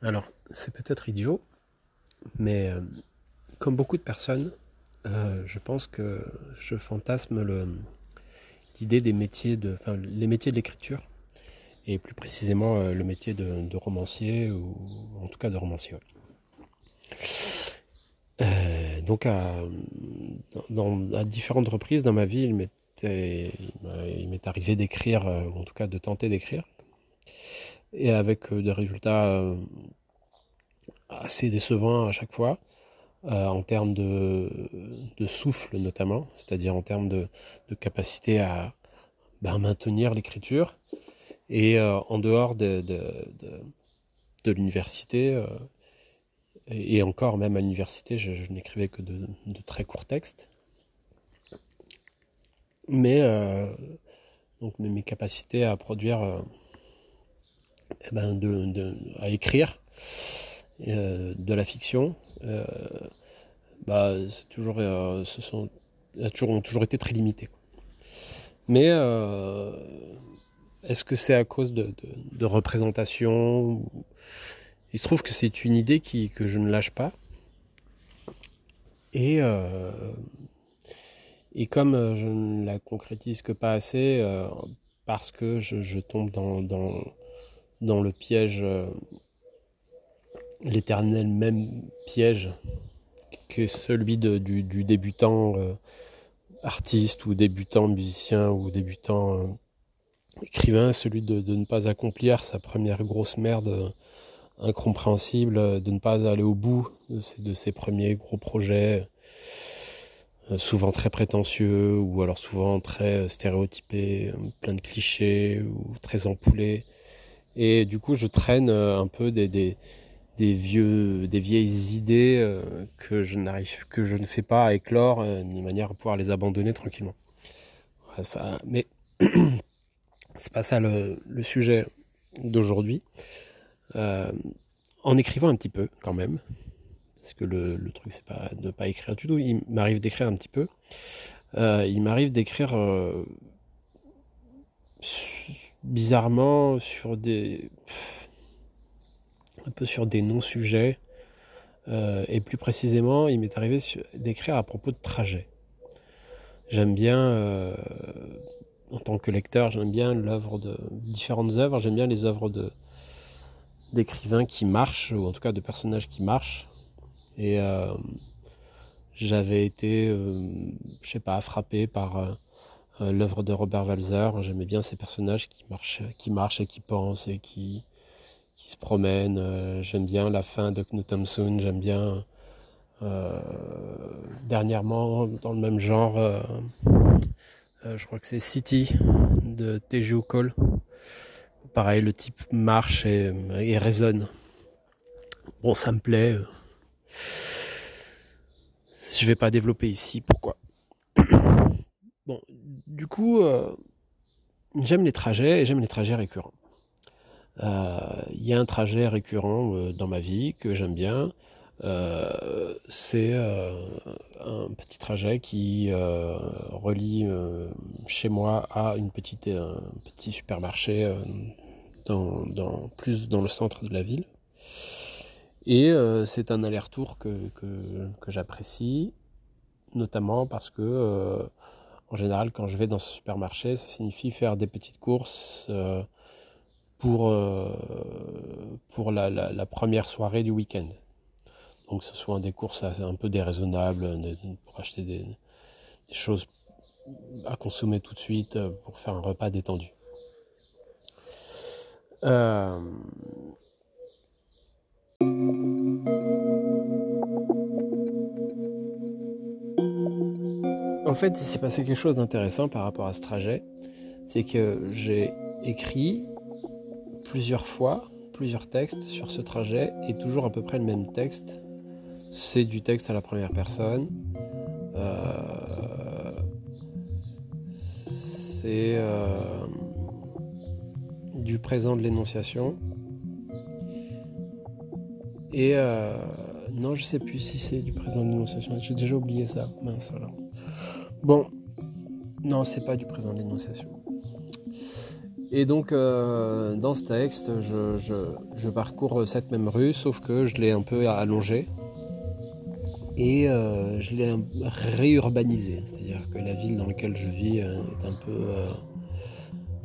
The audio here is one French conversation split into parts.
Alors, c'est peut-être idiot, mais euh, comme beaucoup de personnes, euh, je pense que je fantasme l'idée des métiers de, enfin, les métiers de l'écriture, et plus précisément euh, le métier de, romancier ou en tout cas de romancier. Donc à, à différentes reprises dans ma vie, il m'est arrivé d'écrire, ou en tout cas de tenter d'écrire, et avec des résultats assez décevants à chaque fois. Euh, en termes de, souffle notamment, c'est-à-dire en termes de, capacité à ben, maintenir l'écriture. Et euh, en dehors de, l'université, euh, et encore même à l'université, je, n'écrivais que de, très courts textes. Mais donc mes capacités à produire, eh ben à écrire de la fiction, euh, bah, c'est toujours, euh, ce sont, toujours, ont toujours été très limités. Mais euh, est-ce que c'est à cause de, représentation Il se trouve que c'est une idée qui, que je ne lâche pas. Et, et comme je ne la concrétise que pas assez, parce que je, tombe dans, dans, dans, le piège l'éternel même piège que celui du, débutant euh, artiste ou débutant musicien ou débutant euh, écrivain, celui de, ne pas accomplir sa première grosse merde euh, incompréhensible, de ne pas aller au bout de ses, premiers gros projets, souvent très prétentieux ou alors souvent très stéréotypés, plein de clichés ou très empoulés. Et du coup, je traîne un peu des vieux, des vieilles idées euh, que je n'arrive, que je ne fais pas à éclore, euh, d'une manière à pouvoir les abandonner tranquillement. ça, mais c'est pas ça le, sujet d'aujourd'hui. Euh, en écrivant un petit peu quand même, parce que le, truc c'est pas de pas écrire du tout. Il m'arrive d'écrire un petit peu. il m'arrive d'écrire bizarrement sur des un peu sur des non-sujets. Euh, et plus précisément, il m'est arrivé d'écrire à propos de trajets. J'aime bien, euh, en tant que lecteur, j'aime bien l'œuvre de différentes œuvres. J'aime bien les œuvres de d'écrivains qui marchent, ou en tout cas de personnages qui marchent. Et euh, j'avais été, je sais pas, frappé par l'œuvre de Robert Walzer. J'aimais bien ces personnages qui marchent, qui marchent et qui pensent et qui qui se promènent. Euh, j'aime bien la fin de Knut Thompson, j'aime bien euh, dernièrement dans le même genre, euh, je crois que c'est City de Teju Cole. Pareil, le type marche et, et, résonne. Bon, ça me plaît. Je vais pas développer ici pourquoi. Bon, du coup, j'aime les trajets et j'aime les trajets récurrents. Il euh, y a un trajet récurrent euh, dans ma vie que j'aime bien. Euh, c'est un petit trajet qui relie chez moi à une petite, un petit supermarché plus dans le centre de la ville. Et c'est un aller-retour que, j'apprécie, notamment parce que, en général, quand je vais dans ce supermarché, ça signifie faire des petites courses pour, euh, pour la, la, première soirée du week-end. Donc ce soit des courses un peu déraisonnables pour acheter des, choses à consommer tout de suite euh, pour faire un repas détendu. Euh... En fait, il s'est passé quelque chose d'intéressant par rapport à ce trajet. C'est que j'ai écrit plusieurs fois, plusieurs textes sur ce trajet et toujours à peu près le même texte. C'est du texte à la première personne. Euh, c'est euh, du présent de l'énonciation. Et euh, non, je sais plus si c'est du présent de l'énonciation. J'ai déjà oublié ça. Mince alors. Bon, Non, c'est pas du présent de l'énonciation. Et donc, euh, dans ce texte, je, parcours cette même rue, sauf que je l'ai un peu allongée et euh, je l'ai réurbanisée. C'est-à-dire que la ville dans laquelle je vis est un peu,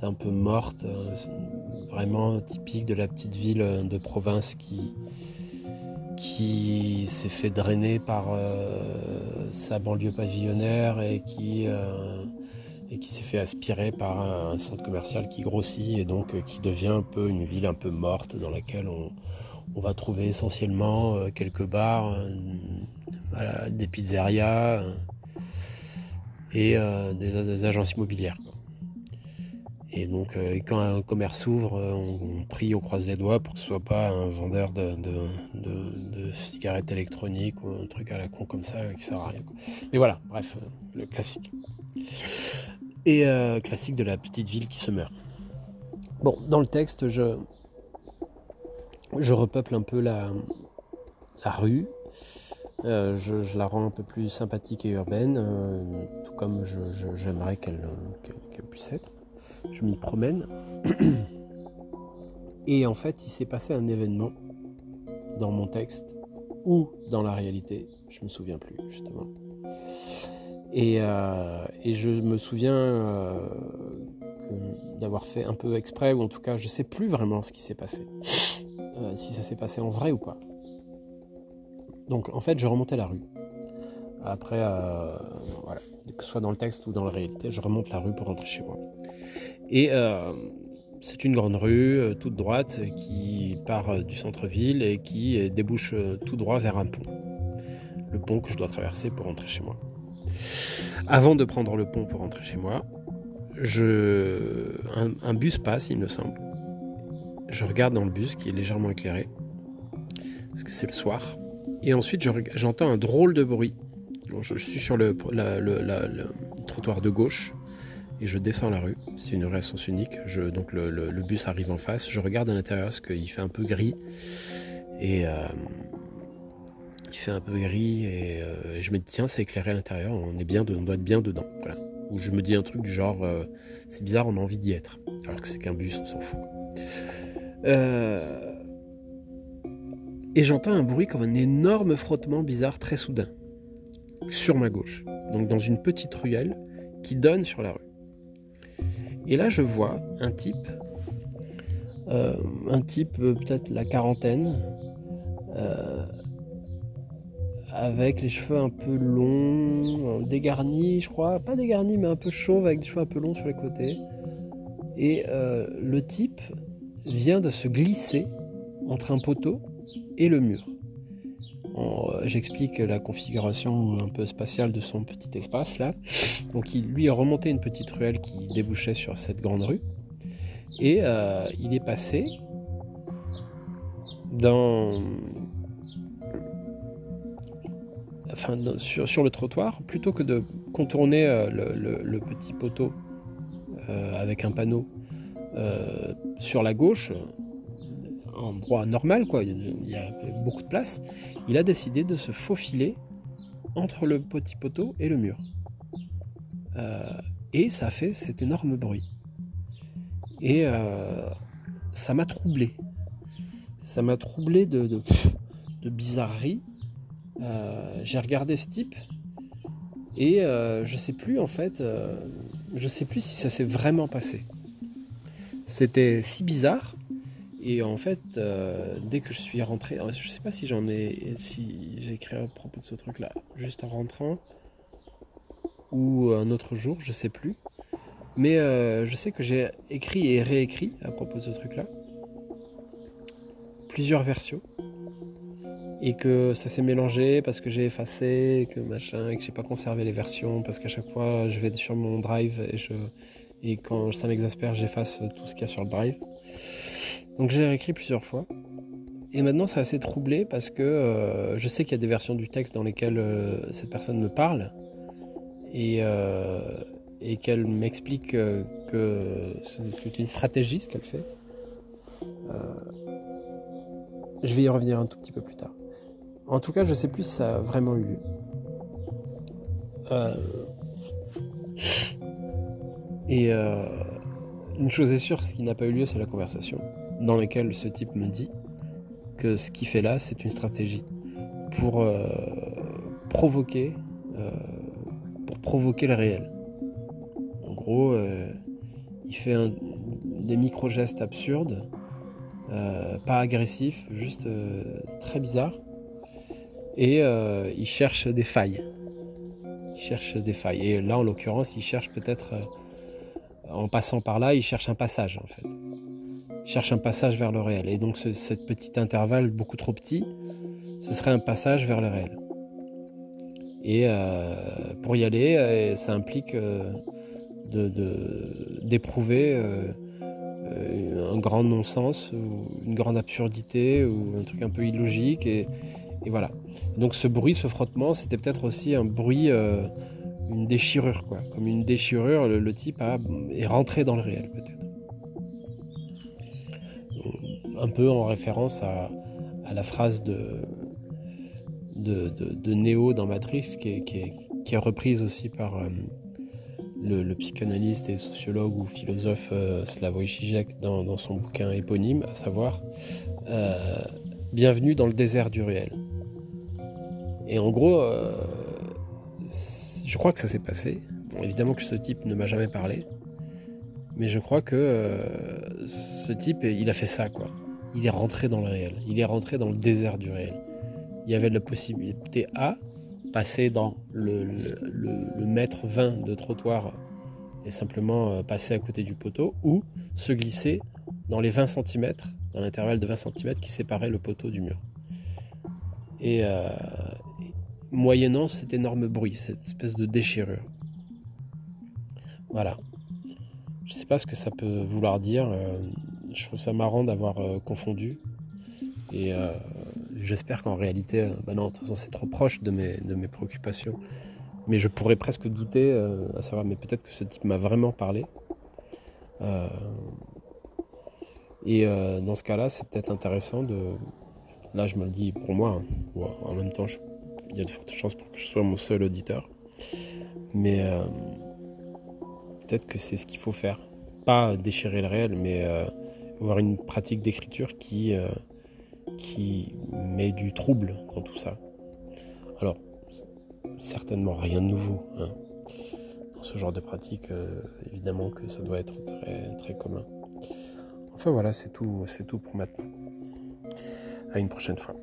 un peu morte, vraiment typique de la petite ville de province qui, s'est fait drainer par sa banlieue pavillonnaire et qui s'est fait aspirer par un centre commercial qui grossit et donc euh, qui devient un peu une ville un peu morte dans laquelle on, va trouver essentiellement euh, quelques bars, euh, des pizzerias et des, agences immobilières. Et donc, quand un commerce s'ouvre, on, prie, on croise les doigts pour que ce soit pas un vendeur de, cigarettes électroniques ou un truc à la con comme ça qui sert à rien. Mais voilà, bref, le classique et euh, classique de la petite ville qui se meurt. Bon, dans le texte, je, je repeuple un peu la, la rue. Euh, je, la rends un peu plus sympathique et urbaine, euh, tout comme j'aimerais qu'elle puisse être. Je m'y promène. Et en fait, il s'est passé un événement dans mon texte ou dans la réalité, je me souviens plus justement. Euh, et, je me souviens euh, d'avoir fait un peu exprès, ou en tout cas, je sais plus vraiment ce qui s'est passé. Euh, si ça s'est passé en vrai ou pas. Donc, en fait, je remontais la rue. Après, voilà, que ce soit dans le texte ou dans la réalité, je remonte la rue pour rentrer chez moi. Et c'est une grande rue, toute droite, qui part du centre-ville et qui débouche tout droit vers un pont. Le pont que je dois traverser pour rentrer chez moi. Avant de prendre le pont pour rentrer chez moi, je... un, bus passe, il me semble. Je regarde dans le bus qui est légèrement éclairé, parce que c'est le soir. Et ensuite, j'entends un drôle de bruit. Je, suis sur le, trottoir de gauche et je descends la rue. C'est une rue à sens unique. donc le, bus arrive en face. Je regarde à l'intérieur parce qu'il fait un peu gris. Et, euh, il fait un peu gris euh, et, je me dis tiens c'est éclairé à l'intérieur, on est bien, on doit être bien dedans. Ou je me dis un truc du genre euh, c'est bizarre, on a envie d'y être. Alors que c'est qu'un bus, on s'en fout. Et j'entends un bruit comme un énorme frottement bizarre très soudain sur ma gauche. Donc dans une petite ruelle qui donne sur la rue. Et là je vois un type, un type peut-être la quarantaine, avec les cheveux un peu longs, euh, dégarnis, je crois, pas dégarnis, mais un peu chauve, avec des cheveux un peu longs sur les côtés. Et euh, le type vient de se glisser entre un poteau et le mur. Euh, j'explique la configuration un peu spatiale de son petit espace là. Donc il lui a remonté une petite ruelle qui débouchait sur cette grande rue. Et il est passé sur, le trottoir, plutôt que de contourner euh, le, petit poteau euh, avec un panneau euh, sur la gauche, en droit normal, quoi, il y a beaucoup de place, il a décidé de se faufiler entre le petit poteau et le mur. et ça a fait cet énorme bruit. Et ça m'a troublé. Ça m'a troublé de, bizarrerie euh, j'ai regardé ce type et euh, je sais plus en fait, euh, je sais plus si ça s'est vraiment passé. C'était si bizarre et en fait, dès que je suis rentré, je sais pas si j'en ai, si j'ai écrit à propos de ce truc-là, juste en rentrant ou un autre jour, je sais plus. Mais je sais que j'ai écrit et réécrit à propos de ce truc-là. Plusieurs versions et que ça s'est mélangé parce que j'ai effacé, que machin, et que j'ai pas conservé les versions parce qu'à chaque fois je vais sur mon drive et je et quand ça m'exaspère j'efface tout ce qu'il y a sur le drive. Donc j'ai réécrit plusieurs fois. Et maintenant c'est assez troublé parce que euh, je sais qu'il y a des versions du texte dans lesquelles euh, cette personne me parle et, euh, et qu'elle m'explique que c'est une stratégie ce qu'elle fait. je vais y revenir un tout petit peu plus tard. En tout cas, je sais plus si ça a vraiment eu lieu. Et une chose est sûre, ce qui n'a pas eu lieu, c'est la conversation, dans laquelle ce type me dit que ce qu'il fait là, c'est une stratégie pour provoquer, pour provoquer le réel. En gros, il fait des micro-gestes absurdes, euh, pas agressifs, juste euh, très bizarres. Et euh, il cherche des failles. Il cherche des failles. Et là, en l'occurrence, il cherche peut-être, en passant par là, il cherche un passage, en fait. Cherche un passage vers le réel. Et donc, ce petit intervalle beaucoup trop petit, ce serait un passage vers le réel. Et pour y aller, ça implique d'éprouver euh, euh, un grand non-sens ou une grande absurdité ou un truc un peu illogique et, voilà. Donc ce bruit, ce frottement, c'était peut-être aussi un bruit, euh, une déchirure quoi, comme une déchirure. Le, type est rentré dans le réel peut-être. Un peu en référence à, la phrase de, de, dans Matrix qui est, reprise aussi par le, psychanalyste et sociologue ou philosophe euh, Slavoj Žižek dans, son bouquin éponyme, à savoir euh, Bienvenue dans le désert du réel. Et en gros, euh, je crois que ça s'est passé. évidemment que ce type ne m'a jamais parlé, mais je crois que ce type, il a fait ça, quoi. Il est rentré dans le réel. Il est rentré dans le désert du réel. Il y avait la possibilité A passer dans le, mètre 20 de trottoir et simplement euh, passer à côté du poteau, ou se glisser dans les 20 cm, dans l'intervalle de 20 cm qui séparait le poteau du mur. Et euh, moyennant cet énorme bruit, cette espèce de déchirure. Voilà. Je ne sais pas ce que ça peut vouloir dire. Euh, je trouve ça marrant d'avoir confondu. Et j'espère qu'en réalité, euh, bah non, de toute façon, c'est trop proche de mes, de mes préoccupations. Mais je pourrais presque douter, euh, à savoir, mais peut-être que ce type m'a vraiment parlé. Euh, et dans ce cas-là, c'est peut-être intéressant de. Là, je me le dis pour moi. Hein. en même temps, il y a de fortes chances pour que je sois mon seul auditeur. Mais peut-être que c'est ce qu'il faut faire. Pas déchirer le réel, mais avoir une pratique d'écriture qui qui met du trouble dans tout ça. Alors, certainement rien de nouveau. Hein. Dans ce genre de pratique, euh, évidemment que ça doit être très, très commun. Enfin voilà, c'est tout, c'est tout pour maintenant. À une prochaine fois.